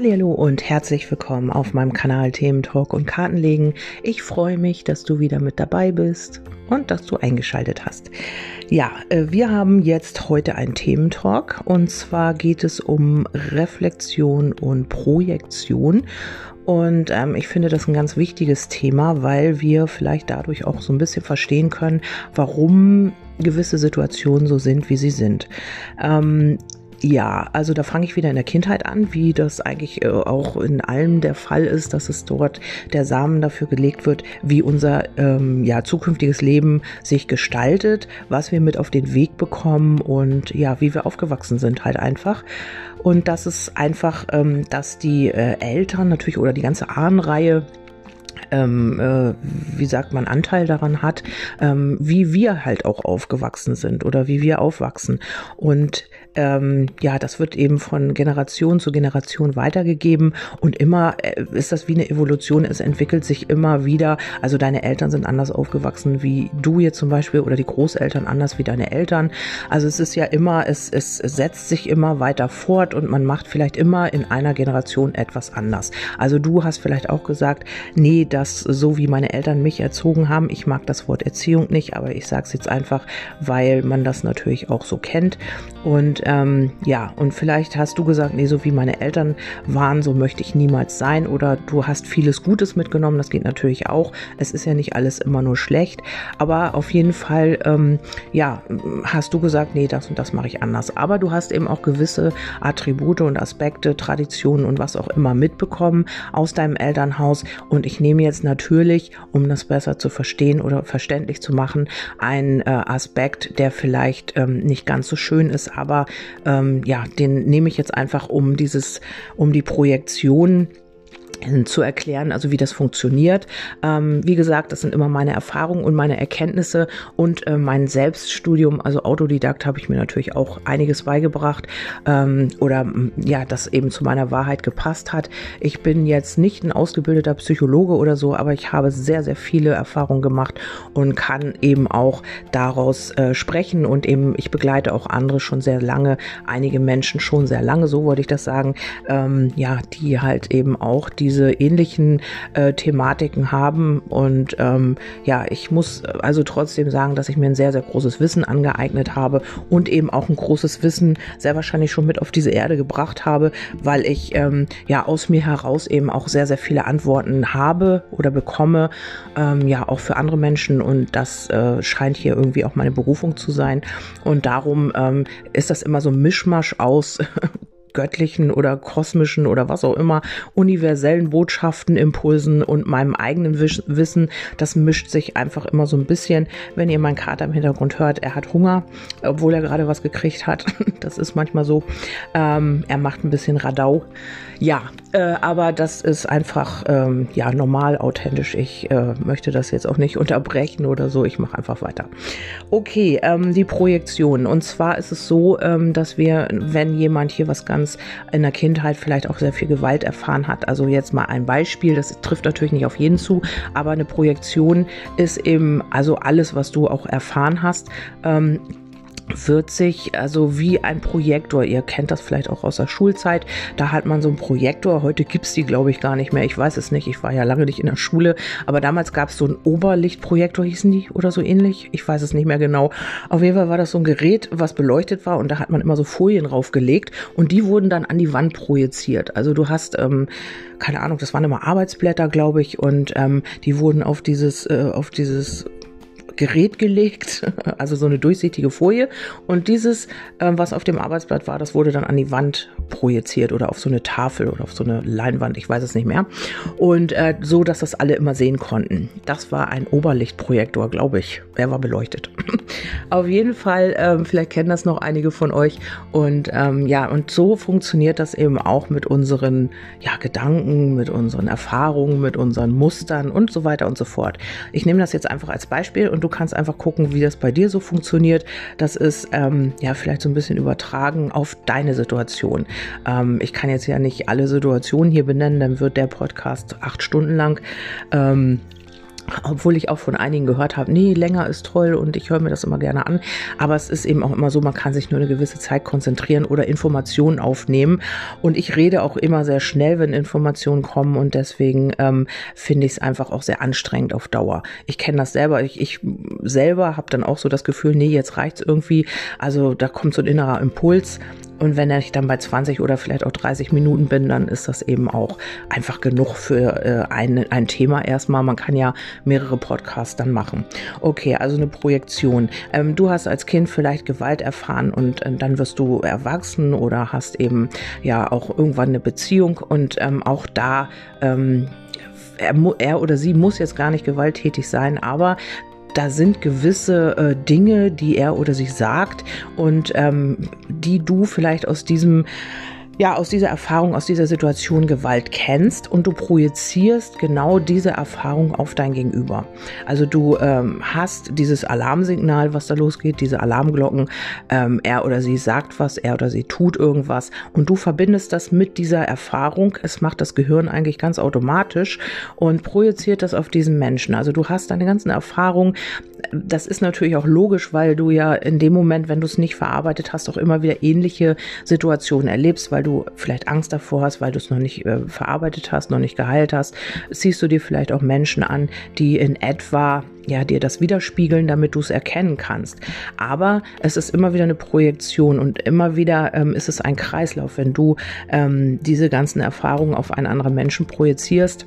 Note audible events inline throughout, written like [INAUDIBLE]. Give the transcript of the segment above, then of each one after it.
Hallo und herzlich willkommen auf meinem Kanal Themen Talk und Kartenlegen. Ich freue mich, dass du wieder mit dabei bist und dass du eingeschaltet hast. Ja, äh, wir haben jetzt heute einen Thementalk und zwar geht es um Reflexion und Projektion. Und ähm, ich finde das ein ganz wichtiges Thema, weil wir vielleicht dadurch auch so ein bisschen verstehen können, warum gewisse Situationen so sind, wie sie sind. Ähm, ja, also da fange ich wieder in der Kindheit an, wie das eigentlich äh, auch in allem der Fall ist, dass es dort der Samen dafür gelegt wird, wie unser ähm, ja, zukünftiges Leben sich gestaltet, was wir mit auf den Weg bekommen und ja, wie wir aufgewachsen sind halt einfach. Und das ist einfach, ähm, dass die äh, Eltern natürlich oder die ganze Ahnenreihe ähm, äh, wie sagt man, Anteil daran hat, ähm, wie wir halt auch aufgewachsen sind oder wie wir aufwachsen. Und ähm, ja, das wird eben von Generation zu Generation weitergegeben und immer äh, ist das wie eine Evolution. Es entwickelt sich immer wieder. Also deine Eltern sind anders aufgewachsen wie du jetzt zum Beispiel oder die Großeltern anders wie deine Eltern. Also es ist ja immer, es, es setzt sich immer weiter fort und man macht vielleicht immer in einer Generation etwas anders. Also du hast vielleicht auch gesagt, nee, das so wie meine Eltern mich erzogen haben. Ich mag das Wort Erziehung nicht, aber ich sage es jetzt einfach, weil man das natürlich auch so kennt. Und ähm, ja, und vielleicht hast du gesagt, nee, so wie meine Eltern waren, so möchte ich niemals sein. Oder du hast vieles Gutes mitgenommen, das geht natürlich auch. Es ist ja nicht alles immer nur schlecht. Aber auf jeden Fall, ähm, ja, hast du gesagt, nee, das und das mache ich anders. Aber du hast eben auch gewisse Attribute und Aspekte, Traditionen und was auch immer mitbekommen aus deinem Elternhaus. Und ich nehme jetzt natürlich, um das besser zu verstehen oder verständlich zu machen, einen äh, Aspekt, der vielleicht ähm, nicht ganz so schön ist, aber ähm, ja, den nehme ich jetzt einfach um dieses, um die Projektion zu erklären, also wie das funktioniert. Ähm, wie gesagt, das sind immer meine Erfahrungen und meine Erkenntnisse und äh, mein Selbststudium, also Autodidakt, habe ich mir natürlich auch einiges beigebracht ähm, oder ja, das eben zu meiner Wahrheit gepasst hat. Ich bin jetzt nicht ein ausgebildeter Psychologe oder so, aber ich habe sehr, sehr viele Erfahrungen gemacht und kann eben auch daraus äh, sprechen und eben ich begleite auch andere schon sehr lange, einige Menschen schon sehr lange, so wollte ich das sagen, ähm, ja, die halt eben auch die diese ähnlichen äh, Thematiken haben. Und ähm, ja, ich muss also trotzdem sagen, dass ich mir ein sehr, sehr großes Wissen angeeignet habe und eben auch ein großes Wissen sehr wahrscheinlich schon mit auf diese Erde gebracht habe, weil ich ähm, ja aus mir heraus eben auch sehr, sehr viele Antworten habe oder bekomme, ähm, ja auch für andere Menschen. Und das äh, scheint hier irgendwie auch meine Berufung zu sein. Und darum ähm, ist das immer so ein Mischmasch aus [LAUGHS] göttlichen oder kosmischen oder was auch immer universellen Botschaften, Impulsen und meinem eigenen Wissen. Das mischt sich einfach immer so ein bisschen. Wenn ihr meinen Kater im Hintergrund hört, er hat Hunger, obwohl er gerade was gekriegt hat. [LAUGHS] Das ist manchmal so. Ähm, er macht ein bisschen Radau. Ja, äh, aber das ist einfach ähm, ja normal, authentisch. Ich äh, möchte das jetzt auch nicht unterbrechen oder so. Ich mache einfach weiter. Okay, ähm, die Projektion. Und zwar ist es so, ähm, dass wir, wenn jemand hier was ganz in der Kindheit vielleicht auch sehr viel Gewalt erfahren hat, also jetzt mal ein Beispiel, das trifft natürlich nicht auf jeden zu, aber eine Projektion ist eben also alles, was du auch erfahren hast. Ähm, wird sich also wie ein Projektor, ihr kennt das vielleicht auch aus der Schulzeit, da hat man so einen Projektor, heute gibt's die glaube ich gar nicht mehr, ich weiß es nicht, ich war ja lange nicht in der Schule, aber damals gab's so einen Oberlichtprojektor, hießen die oder so ähnlich, ich weiß es nicht mehr genau. Auf jeden Fall war das so ein Gerät, was beleuchtet war. Und da hat man immer so Folien draufgelegt. Und die wurden dann an die Wand projiziert. Also du hast, ähm, keine Ahnung, das waren immer Arbeitsblätter, glaube ich, und ähm, die wurden auf dieses, äh, auf dieses Gerät gelegt, [LAUGHS] also so eine durchsichtige Folie. Und dieses, äh, was auf dem Arbeitsblatt war, das wurde dann an die Wand projiziert oder auf so eine Tafel oder auf so eine Leinwand, ich weiß es nicht mehr. Und äh, so, dass das alle immer sehen konnten. Das war ein Oberlichtprojektor, glaube ich. Er war beleuchtet. [LAUGHS] auf jeden Fall, ähm, vielleicht kennen das noch einige von euch. Und ähm, ja, und so funktioniert das eben auch mit unseren ja, Gedanken, mit unseren Erfahrungen, mit unseren Mustern und so weiter und so fort. Ich nehme das jetzt einfach als Beispiel und du kannst einfach gucken, wie das bei dir so funktioniert. Das ist ähm, ja vielleicht so ein bisschen übertragen auf deine Situation. Ähm, ich kann jetzt ja nicht alle Situationen hier benennen, dann wird der Podcast acht Stunden lang. Ähm, obwohl ich auch von einigen gehört habe, nee, länger ist toll und ich höre mir das immer gerne an. Aber es ist eben auch immer so, man kann sich nur eine gewisse Zeit konzentrieren oder Informationen aufnehmen. Und ich rede auch immer sehr schnell, wenn Informationen kommen und deswegen ähm, finde ich es einfach auch sehr anstrengend auf Dauer. Ich kenne das selber. Ich, ich selber habe dann auch so das Gefühl, nee, jetzt reicht's irgendwie. Also da kommt so ein innerer Impuls und wenn ich dann bei 20 oder vielleicht auch 30 Minuten bin, dann ist das eben auch einfach genug für äh, ein, ein Thema erstmal. Man kann ja mehrere Podcasts dann machen. Okay, also eine Projektion. Ähm, du hast als Kind vielleicht Gewalt erfahren und äh, dann wirst du erwachsen oder hast eben ja auch irgendwann eine Beziehung und ähm, auch da ähm, er, er, oder sie muss jetzt gar nicht gewalttätig sein, aber da sind gewisse äh, Dinge, die er oder sie sagt und ähm, die du vielleicht aus diesem ja aus dieser Erfahrung, aus dieser Situation Gewalt kennst und du projizierst genau diese Erfahrung auf dein Gegenüber. Also du ähm, hast dieses Alarmsignal, was da losgeht, diese Alarmglocken, ähm, er oder sie sagt was, er oder sie tut irgendwas und du verbindest das mit dieser Erfahrung. Es macht das Gehirn eigentlich ganz automatisch und projiziert das auf diesen Menschen. Also du hast deine ganzen Erfahrungen. Das ist natürlich auch logisch, weil du ja in dem Moment, wenn du es nicht verarbeitet hast, auch immer wieder ähnliche Situationen erlebst, weil du du vielleicht Angst davor hast, weil du es noch nicht äh, verarbeitet hast, noch nicht geheilt hast, siehst du dir vielleicht auch Menschen an, die in etwa ja, dir das widerspiegeln, damit du es erkennen kannst. Aber es ist immer wieder eine Projektion und immer wieder ähm, ist es ein Kreislauf, wenn du ähm, diese ganzen Erfahrungen auf einen anderen Menschen projizierst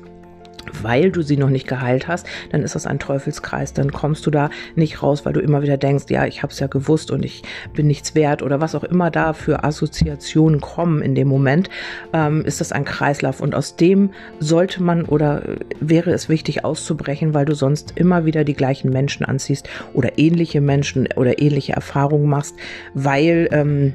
weil du sie noch nicht geheilt hast, dann ist das ein Teufelskreis. Dann kommst du da nicht raus, weil du immer wieder denkst, ja, ich habe es ja gewusst und ich bin nichts wert oder was auch immer da für Assoziationen kommen in dem Moment, ähm, ist das ein Kreislauf. Und aus dem sollte man oder wäre es wichtig auszubrechen, weil du sonst immer wieder die gleichen Menschen anziehst oder ähnliche Menschen oder ähnliche Erfahrungen machst, weil ähm,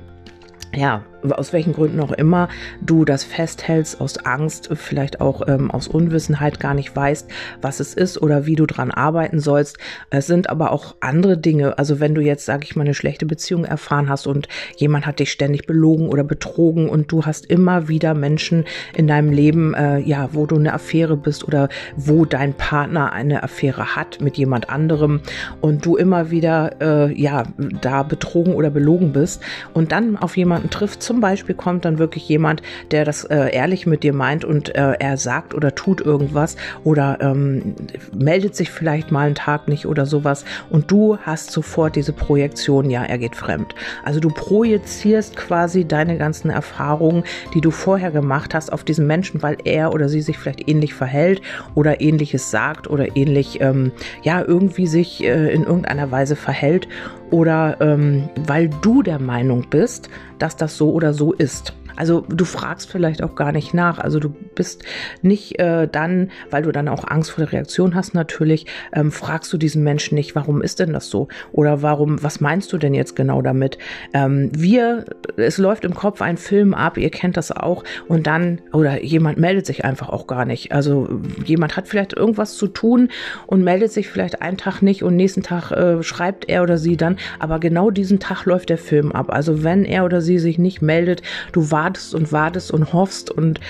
ja, aus welchen Gründen auch immer du das festhältst, aus Angst, vielleicht auch ähm, aus Unwissenheit gar nicht weißt, was es ist oder wie du dran arbeiten sollst. Es sind aber auch andere Dinge. Also wenn du jetzt, sage ich mal, eine schlechte Beziehung erfahren hast und jemand hat dich ständig belogen oder betrogen und du hast immer wieder Menschen in deinem Leben, äh, ja, wo du eine Affäre bist oder wo dein Partner eine Affäre hat mit jemand anderem und du immer wieder, äh, ja, da betrogen oder belogen bist und dann auf jemanden triffst, zum Beispiel kommt dann wirklich jemand, der das äh, ehrlich mit dir meint und äh, er sagt oder tut irgendwas oder ähm, meldet sich vielleicht mal einen Tag nicht oder sowas und du hast sofort diese Projektion, ja, er geht fremd. Also du projizierst quasi deine ganzen Erfahrungen, die du vorher gemacht hast, auf diesen Menschen, weil er oder sie sich vielleicht ähnlich verhält oder ähnliches sagt oder ähnlich, ähm, ja, irgendwie sich äh, in irgendeiner Weise verhält oder ähm, weil du der Meinung bist, dass das so oder so ist. Also du fragst vielleicht auch gar nicht nach. Also du bist nicht äh, dann, weil du dann auch Angst vor der Reaktion hast natürlich, ähm, fragst du diesen Menschen nicht, warum ist denn das so? Oder warum, was meinst du denn jetzt genau damit? Ähm, wir, es läuft im Kopf ein Film ab, ihr kennt das auch, und dann, oder jemand meldet sich einfach auch gar nicht. Also jemand hat vielleicht irgendwas zu tun und meldet sich vielleicht einen Tag nicht und nächsten Tag äh, schreibt er oder sie dann, aber genau diesen Tag läuft der Film ab. Also wenn er oder sie sich nicht meldet, du wartest wartest und wartest und hoffst und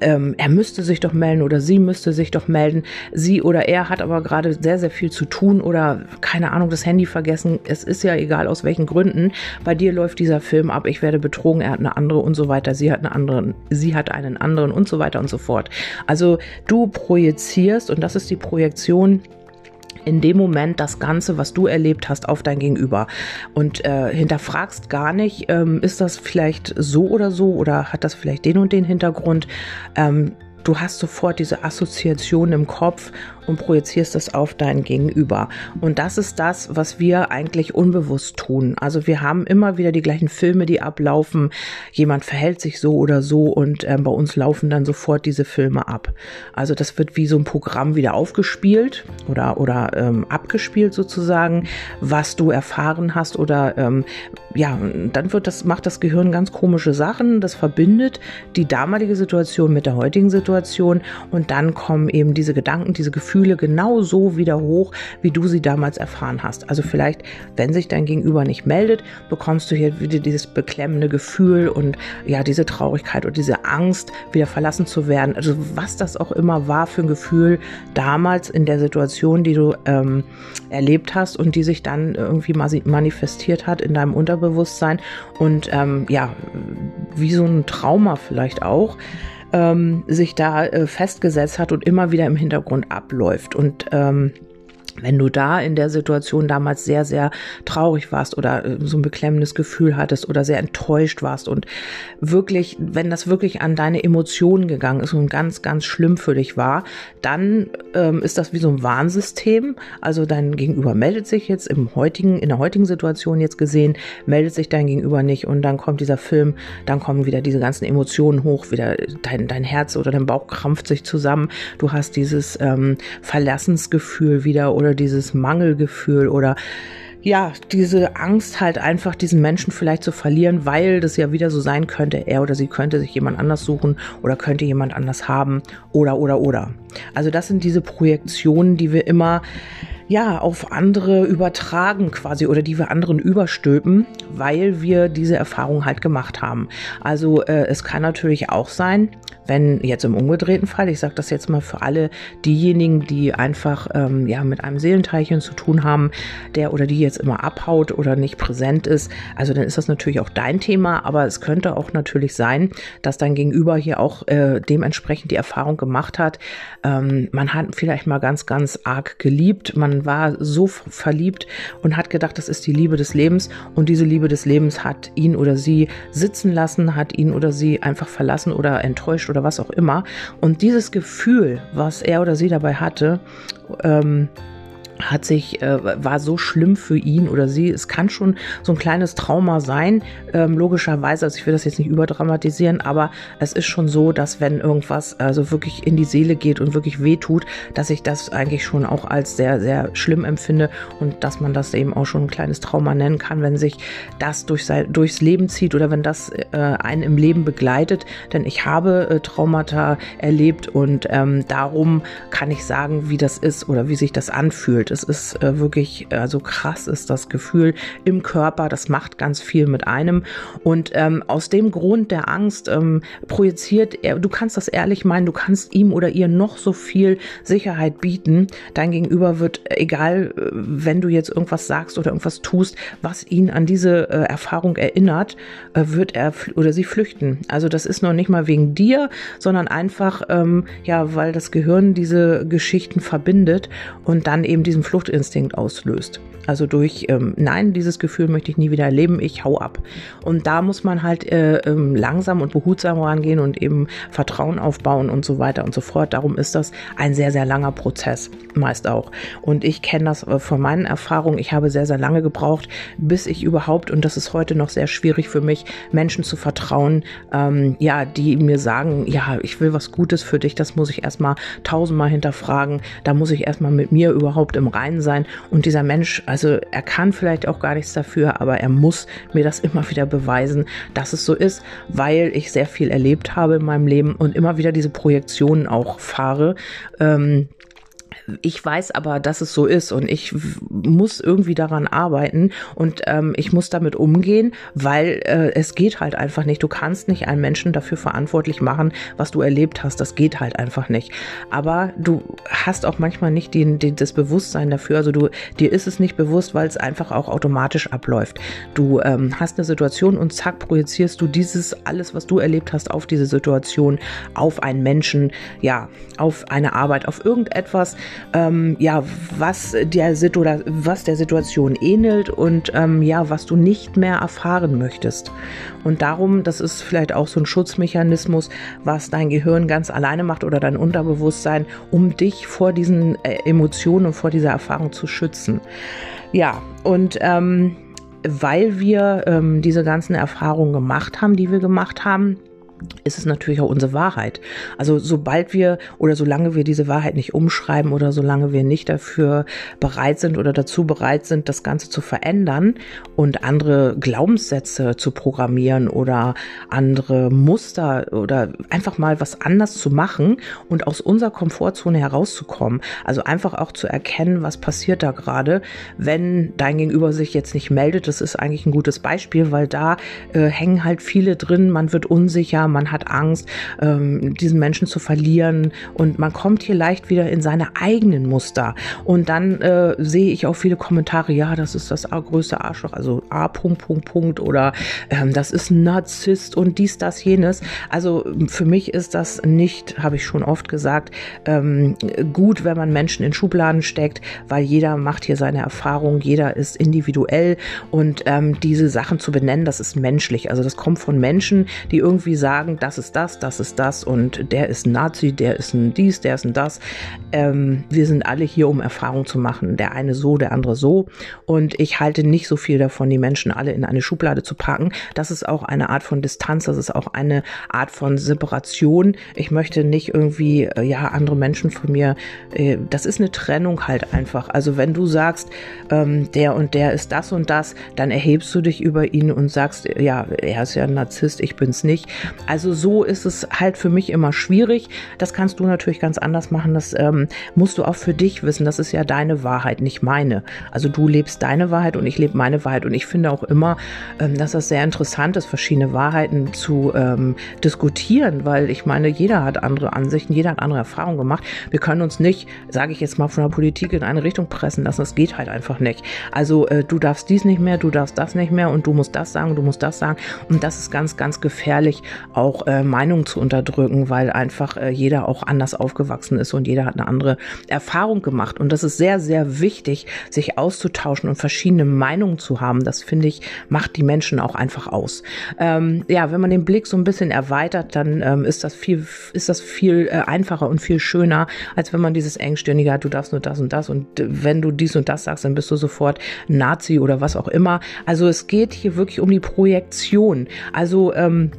ähm, er müsste sich doch melden oder sie müsste sich doch melden. Sie oder er hat aber gerade sehr, sehr viel zu tun oder keine Ahnung, das Handy vergessen. Es ist ja egal aus welchen Gründen. Bei dir läuft dieser Film ab, ich werde betrogen, er hat eine andere und so weiter. Sie hat eine andere, sie hat einen anderen und so weiter und so fort. Also du projizierst und das ist die Projektion in dem Moment das Ganze, was du erlebt hast, auf dein Gegenüber und äh, hinterfragst gar nicht, ähm, ist das vielleicht so oder so oder hat das vielleicht den und den Hintergrund. Ähm, du hast sofort diese Assoziation im Kopf und projizierst es auf dein Gegenüber. Und das ist das, was wir eigentlich unbewusst tun. Also wir haben immer wieder die gleichen Filme, die ablaufen. Jemand verhält sich so oder so und äh, bei uns laufen dann sofort diese Filme ab. Also das wird wie so ein Programm wieder aufgespielt oder, oder ähm, abgespielt sozusagen, was du erfahren hast oder ähm, ja, dann wird das, macht das Gehirn ganz komische Sachen. Das verbindet die damalige Situation mit der heutigen Situation und dann kommen eben diese Gedanken, diese Gefühle Gefühle genau so wieder hoch, wie du sie damals erfahren hast. Also vielleicht, wenn sich dein Gegenüber nicht meldet, bekommst du hier wieder dieses beklemmende Gefühl und ja, diese Traurigkeit und diese Angst, wieder verlassen zu werden. Also was das auch immer war für ein Gefühl damals in der Situation, die du ähm, erlebt hast und die sich dann irgendwie manifestiert hat in deinem Unterbewusstsein und ähm, ja, wie so ein Trauma vielleicht auch ähm, sich da äh, festgesetzt hat und immer wieder im Hintergrund abläuft. Und ähm, wenn du da in der Situation damals sehr, sehr traurig warst oder äh, so ein beklemmendes Gefühl hattest oder sehr enttäuscht warst und wirklich, wenn das wirklich an deine Emotionen gegangen ist und ganz, ganz schlimm für dich war, dann ähm, ist das wie so ein Warnsystem. Also dein Gegenüber meldet sich jetzt im heutigen, in der heutigen Situation jetzt gesehen, meldet sich dein Gegenüber nicht und dann kommt dieser Film, dann kommen wieder diese ganzen Emotionen hoch, wieder dein, dein Herz oder dein Bauch krampft sich zusammen. Du hast dieses ähm, Verlassensgefühl wieder oder oder dieses Mangelgefühl oder ja, diese Angst halt einfach diesen Menschen vielleicht zu verlieren, weil das ja wieder so sein könnte, er oder sie könnte sich jemand anders suchen oder könnte jemand anders haben oder oder oder. Also das sind diese Projektionen, die wir immer ja, auf andere übertragen quasi oder die wir anderen überstülpen, weil wir diese Erfahrung halt gemacht haben. Also äh, es kann natürlich auch sein, wenn jetzt im umgedrehten Fall, ich sage das jetzt mal für alle diejenigen, die einfach ähm, ja mit einem Seelenteilchen zu tun haben, der oder die jetzt immer abhaut oder nicht präsent ist, also dann ist das natürlich auch dein Thema, aber es könnte auch natürlich sein, dass dein Gegenüber hier auch äh, dementsprechend die Erfahrung gemacht hat, ähm, man hat vielleicht mal ganz, ganz arg geliebt, man war so verliebt und hat gedacht, das ist die Liebe des Lebens und diese Liebe des Lebens hat ihn oder sie sitzen lassen, hat ihn oder sie einfach verlassen oder enttäuscht oder was auch immer. Und dieses Gefühl, was er oder sie dabei hatte, ähm, hat sich, äh, war so schlimm für ihn oder sie. Es kann schon so ein kleines Trauma sein, ähm, logischerweise. Also ich will das jetzt nicht überdramatisieren, aber es ist schon so, dass wenn irgendwas also wirklich in die Seele geht und wirklich wehtut, dass ich das eigentlich schon auch als sehr, sehr schlimm empfinde und dass man das eben auch schon ein kleines Trauma nennen kann, wenn sich das durch sein, durchs Leben zieht oder wenn das äh, einen im Leben begleitet. Denn ich habe äh, Traumata erlebt und ähm, darum kann ich sagen, wie das ist oder wie sich das anfühlt anfühlt. Es ist äh, wirklich, also krass ist das Gefühl im Körper, das macht ganz viel mit einem. Und ähm, aus dem Grund der Angst ähm, projiziert er, du kannst das ehrlich meinen, du kannst ihm oder ihr noch so viel Sicherheit bieten. Dein Gegenüber wird, egal, äh, wenn du jetzt irgendwas sagst oder irgendwas tust, was ihn an diese äh, Erfahrung erinnert, äh, wird er oder sie flüchten. Also das ist noch nicht mal wegen dir, sondern einfach, ähm, ja, weil das Gehirn diese Geschichten verbindet und dann eben diese diesen Fluchtinstinkt auslöst. Also durch, ähm, nein, dieses Gefühl möchte ich nie wieder erleben, ich hau ab. Und da muss man halt äh, ähm, langsam und behutsam rangehen und eben Vertrauen aufbauen und so weiter und so fort. Darum ist das ein sehr, sehr langer Prozess, meist auch. Und ich kenne das äh, von meinen Erfahrungen. Ich habe sehr, sehr lange gebraucht, bis ich überhaupt, und das ist heute noch sehr schwierig für mich, Menschen zu vertrauen, ähm, ja, die mir sagen, ja, ich will was Gutes für dich, das muss ich erstmal tausendmal hinterfragen, da muss ich erstmal mit mir überhaupt im Reinen sein. Und dieser Mensch, also also er kann vielleicht auch gar nichts dafür, aber er muss mir das immer wieder beweisen, dass es so ist, weil ich sehr viel erlebt habe in meinem Leben und immer wieder diese Projektionen auch fahre. Ähm, ich weiß aber, dass es so ist und ich muss irgendwie daran arbeiten und ähm, ich muss damit umgehen, weil äh, es geht halt einfach nicht. Du kannst nicht einen Menschen dafür verantwortlich machen, was du erlebt hast. Das geht halt einfach nicht. Aber du hast auch manchmal nicht den, den, das Bewusstsein dafür. Also du, dir ist es nicht bewusst, weil es einfach auch automatisch abläuft. Du ähm, hast eine Situation und zack projizierst du dieses alles, was du erlebt hast, auf diese Situation, auf einen Menschen, ja, auf eine Arbeit, auf irgendetwas, ähm, ja, was der, was der Situation ähnelt und ähm, ja, was du nicht mehr erfahren möchtest. Und darum, das ist vielleicht auch so ein Schutzmechanismus, was dein Gehirn ganz alleine macht oder dein Unterbewusstsein, um dich vor diesen äh, Emotionen und vor dieser Erfahrung zu schützen. Ja, und ähm, weil wir ähm, diese ganzen Erfahrungen gemacht haben, die wir gemacht haben, ist es natürlich auch unsere Wahrheit. Also sobald wir oder solange wir diese Wahrheit nicht umschreiben oder solange wir nicht dafür bereit sind oder dazu bereit sind, das Ganze zu verändern und andere Glaubenssätze zu programmieren oder andere Muster oder einfach mal was anders zu machen und aus unserer Komfortzone herauszukommen. Also einfach auch zu erkennen, was passiert da gerade, wenn dein Gegenüber sich jetzt nicht meldet. Das ist eigentlich ein gutes Beispiel, weil da äh, hängen halt viele drin. Man wird unsicher, man hat Angst, ähm, diesen Menschen zu verlieren und man kommt hier leicht wieder in seine eigenen Muster. Und dann äh, sehe ich auch viele Kommentare, ja, das ist das größte Arschloch, also A. Punkt, Punkt, Punkt oder ähm, das ist ein Narzisst und dies, das, jenes. Also für mich ist das nicht, habe ich schon oft gesagt, ähm, gut, wenn man Menschen in Schubladen steckt, weil jeder macht hier seine Erfahrung, jeder ist individuell und ähm, diese Sachen zu benennen, das ist menschlich. Also das kommt von Menschen, die irgendwie sagen, das ist das, das ist das und der ist ein Nazi, der ist ein dies, der ist ein das. Ähm, wir sind alle hier, um Erfahrung zu machen. Der eine so, der andere so. Und ich halte nicht so viel davon, die Menschen alle in eine Schublade zu packen. Das ist auch eine Art von Distanz, das ist auch eine Art von Separation. Ich möchte nicht irgendwie, äh, ja, andere Menschen von mir, äh, das ist eine Trennung halt einfach. Also wenn du sagst, ähm, der und der ist das und das, dann erhebst du dich über ihn und sagst, ja, er ist ja ein Narzisst, ich bin's nicht. Also so ist es halt für mich immer schwierig. Das kannst du natürlich ganz anders machen. Das ähm, musst du auch für dich wissen. Das ist ja deine Wahrheit, nicht meine. Also du lebst deine Wahrheit und ich lebe meine Wahrheit. Und ich finde auch immer, ähm, dass das sehr interessant ist, verschiedene Wahrheiten zu ähm, diskutieren, weil ich meine, jeder hat andere Ansichten, jeder hat andere Erfahrungen gemacht. Wir können uns nicht, sage ich jetzt mal, von der Politik in eine Richtung pressen lassen. Das geht halt einfach nicht. Also äh, du darfst dies nicht mehr, du darfst das nicht mehr und du musst das sagen, du musst das sagen. Und das ist ganz, ganz gefährlich, auch äh, Meinungen zu unterdrücken, weil einfach äh, jeder auch anders aufgewachsen ist und jeder hat eine andere Erfahrung gemacht. Und das ist sehr, sehr wichtig, sich auszutauschen und verschiedene Meinungen zu haben. Das finde ich, macht die Menschen auch einfach aus. Ähm, ja, wenn man den Blick so ein bisschen erweitert, dann ähm, ist das viel, ist das viel äh, einfacher und viel schöner, als wenn man dieses engstirnige hat, du darfst nur das und das und äh, wenn du dies und das sagst, dann bist du sofort Nazi oder was auch immer. Also es geht hier wirklich um die Projektion. Also ähm,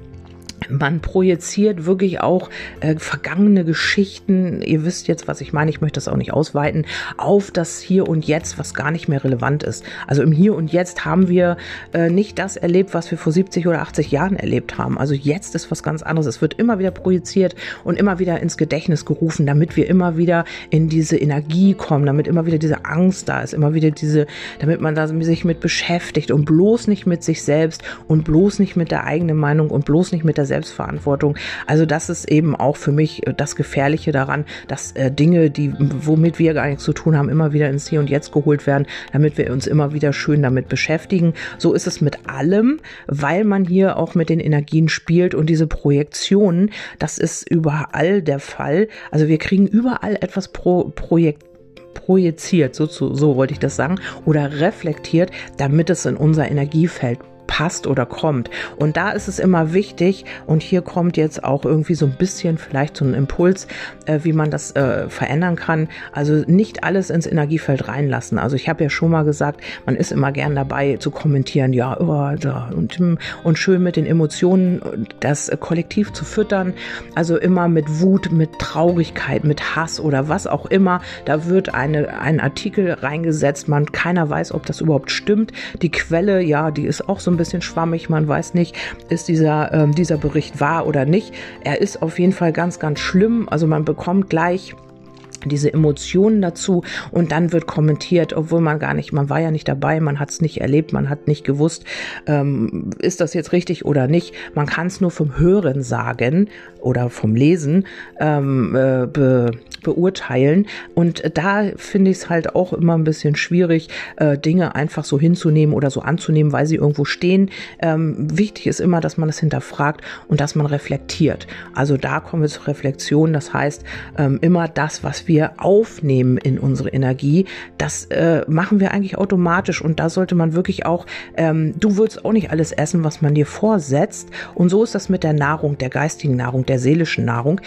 man projiziert wirklich auch äh, vergangene Geschichten, ihr wisst jetzt, was ich meine, ich möchte das auch nicht ausweiten, auf das Hier und Jetzt, was gar nicht mehr relevant ist. Also im Hier und Jetzt haben wir äh, nicht das erlebt, was wir vor 70 oder 80 Jahren erlebt haben. Also jetzt ist was ganz anderes. Es wird immer wieder projiziert und immer wieder ins Gedächtnis gerufen, damit wir immer wieder in diese Energie kommen, damit immer wieder diese Angst da ist, immer wieder diese, damit man da sich mit beschäftigt und bloß nicht mit sich selbst und bloß nicht mit der eigenen Meinung und bloß nicht mit der Selbstverantwortung. Also das ist eben auch für mich äh, das Gefährliche daran, dass äh, Dinge, die womit wir gar nichts zu tun haben, immer wieder ins Hier und Jetzt geholt werden, damit wir uns immer wieder schön damit beschäftigen. So ist es mit allem, weil man hier auch mit den Energien spielt und diese Projektionen, das ist überall der Fall. Also wir kriegen überall etwas pro Projekt projiziert, so, so, so wollte ich das sagen, oder reflektiert, damit es in unser Energiefeld passt oder kommt. Und da ist es immer wichtig, und hier kommt jetzt auch irgendwie so ein bisschen vielleicht so ein Impuls, äh, wie man das äh, verändern kann. Also nicht alles ins Energiefeld reinlassen. Also ich habe ja schon mal gesagt, man ist immer gern dabei zu kommentieren, ja, oh, da, und, und schön mit den Emotionen das Kollektiv zu füttern. Also immer mit Wut, mit Traurigkeit, mit Hass oder was auch immer. Da wird eine, ein Artikel reingesetzt. Man, keiner weiß, ob das überhaupt stimmt. Die Quelle, ja, die ist auch so ein bisschen bisschen schwammig. Man weiß nicht, ist dieser, ähm, dieser Bericht wahr oder nicht. Er ist auf jeden Fall ganz, ganz schlimm. Also man bekommt gleich diese Emotionen dazu und dann wird kommentiert, obwohl man gar nicht, man war ja nicht dabei, man hat es nicht erlebt, man hat nicht gewusst, ähm, ist das jetzt richtig oder nicht. Man kann es nur vom Hören sagen oder vom Lesen ähm, äh, be, beurteilen und da finde ich es halt auch immer ein bisschen schwierig, äh, Dinge einfach so hinzunehmen oder so anzunehmen, weil sie irgendwo stehen. Ähm, wichtig ist immer, dass man das hinterfragt und dass man reflektiert. Also da kommen wir zur Reflexion, das heißt ähm, immer das, was wir aufnehmen in unsere Energie, das äh, machen wir eigentlich automatisch und da sollte man wirklich auch, ähm, du würdest auch nicht alles essen, was man dir vorsetzt und so ist das mit der Nahrung, der geistigen Nahrung, der seelischen Nahrung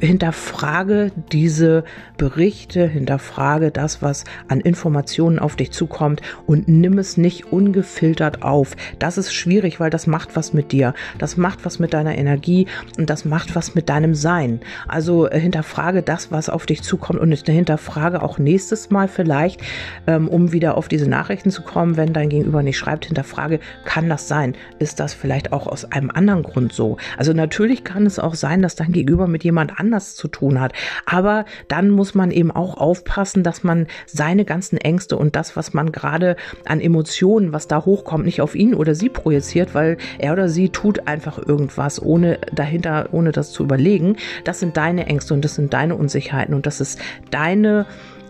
hinterfrage diese Berichte, hinterfrage das, was an Informationen auf dich zukommt und nimm es nicht ungefiltert auf. Das ist schwierig, weil das macht was mit dir. Das macht was mit deiner Energie und das macht was mit deinem Sein. Also äh, hinterfrage das, was auf dich zukommt und hinterfrage auch nächstes Mal vielleicht, ähm, um wieder auf diese Nachrichten zu kommen, wenn dein Gegenüber nicht schreibt, hinterfrage, kann das sein? Ist das vielleicht auch aus einem anderen Grund so? Also natürlich kann es auch sein, dass dein Gegenüber mit jemand anders zu tun hat. Aber dann muss man eben auch aufpassen, dass man seine ganzen Ängste und das, was man gerade an Emotionen, was da hochkommt, nicht auf ihn oder sie projiziert, weil er oder sie tut einfach irgendwas, ohne dahinter, ohne das zu überlegen. Das sind deine Ängste und das sind deine Unsicherheiten und das ist deine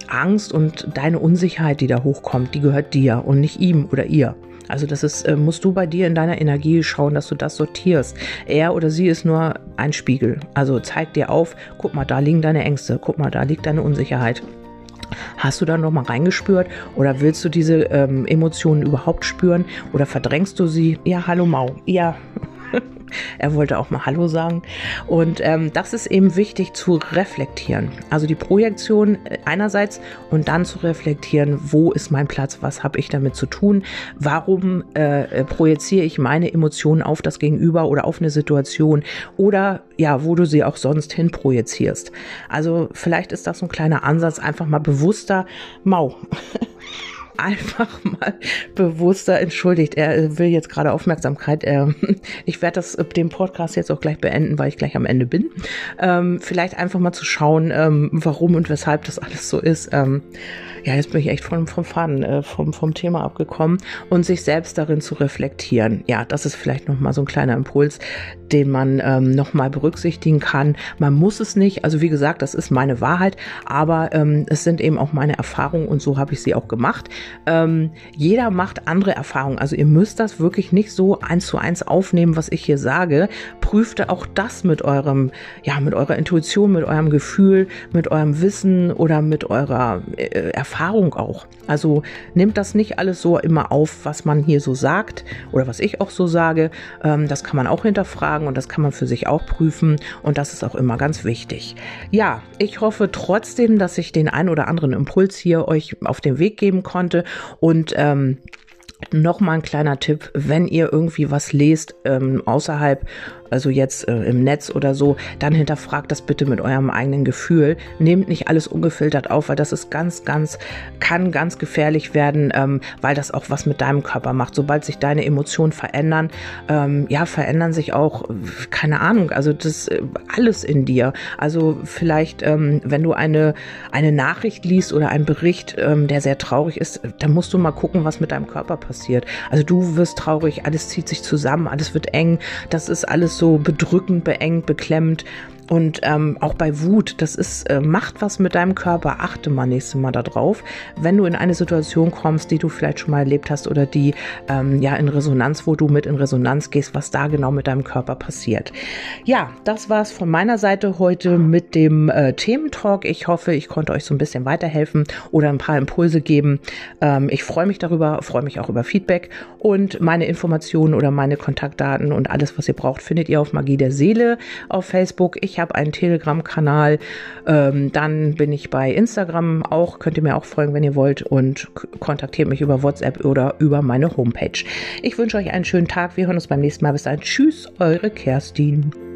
Angst und deine Unsicherheit, die da hochkommt, die gehört dir und nicht ihm oder ihr. Also das ist, äh, musst du bei dir in deiner Energie schauen, dass du das sortierst. Er oder sie ist nur ein Spiegel. Also zeig dir auf, guck mal, da liegen deine Ängste, guck mal, da liegt deine Unsicherheit. Hast du da noch mal reingespürt oder willst du diese ähm, Emotionen überhaupt spüren oder verdrängst du sie? Ja, hallo Mau. Ja, er wollte auch mal Hallo sagen. Und ähm, das ist eben wichtig zu reflektieren. Also die Projektion äh, einerseits und dann zu reflektieren, wo ist mein Platz, was habe ich damit zu tun, warum äh, äh, projiziere ich meine Emotionen auf das Gegenüber oder auf eine Situation oder ja, wo du sie auch sonst hin projizierst. Also vielleicht ist das so ein kleiner Ansatz, einfach mal bewusster, mau. [LAUGHS] einfach [LAUGHS] mal bewusster entschuldigt. Er will jetzt gerade Aufmerksamkeit. ich werde das den Podcast jetzt auch gleich beenden, weil ich gleich am Ende bin. Ähm, vielleicht einfach mal zu schauen, ähm, warum und weshalb das alles so ist. Ähm, ja, jetzt bin ich echt vom, vom Faden, äh, vom, vom Thema abgekommen und sich selbst darin zu reflektieren. Ja, das ist vielleicht nochmal so ein kleiner Impuls, den man ähm, nochmal berücksichtigen kann. Man muss es nicht, also wie gesagt, das ist meine Wahrheit, aber ähm, es sind eben auch meine Erfahrungen und so habe ich sie auch gemacht. Ähm, jeder macht andere Erfahrungen, also ihr müsst das wirklich nicht so eins zu eins aufnehmen, was ich hier sage. Prüfte auch das mit eurem, ja, mit eurer Intuition, mit eurem Gefühl, mit eurem Wissen oder mit eurer äh, Erfahrung auch. Also nehmt das nicht alles so immer auf, was man hier so sagt oder was ich auch so sage. Ähm, das kann man auch hinterfragen und das kann man für sich auch prüfen und das ist auch immer ganz wichtig. Ja, ich hoffe trotzdem, dass ich den ein oder anderen Impuls hier euch auf den Weg geben konnte und ähm, noch mal ein kleiner Tipp, wenn ihr irgendwie was lest ähm, außerhalb also jetzt äh, im Netz oder so, dann hinterfragt das bitte mit eurem eigenen Gefühl. Nehmt nicht alles ungefiltert auf, weil das ist ganz, ganz, kann ganz gefährlich werden, ähm, weil das auch was mit deinem Körper macht. Sobald sich deine Emotionen verändern, ähm, ja, verändern sich auch, keine Ahnung, also das äh, alles in dir. Also vielleicht, ähm, wenn du eine, eine Nachricht liest oder einen Bericht, ähm, der sehr traurig ist, dann musst du mal gucken, was mit deinem Körper passiert. Also du wirst traurig, alles zieht sich zusammen, alles wird eng, das ist alles so bedrückend, beengt, beklemmt. Und ähm, auch bei Wut, das ist, äh, macht was mit deinem Körper. Achte mal nächstes Mal darauf, wenn du in eine Situation kommst, die du vielleicht schon mal erlebt hast oder die ähm, ja in Resonanz, wo du mit in Resonanz gehst, was da genau mit deinem Körper passiert. Ja, das war's von meiner Seite heute mit dem äh, Thementalk. Ich hoffe, ich konnte euch so ein bisschen weiterhelfen oder ein paar Impulse geben. Ähm, ich freue mich darüber, freue mich auch über Feedback und meine Informationen oder meine Kontaktdaten und alles, was ihr braucht, findet ihr auf Magie der Seele auf Facebook. Ich habe einen Telegram-Kanal. Ähm, dann bin ich bei Instagram auch. Könnt ihr mir auch folgen, wenn ihr wollt. Und kontaktiert mich über WhatsApp oder über meine Homepage. Ich wünsche euch einen schönen Tag. Wir hören uns beim nächsten Mal. Bis dann. Tschüss, eure Kerstin.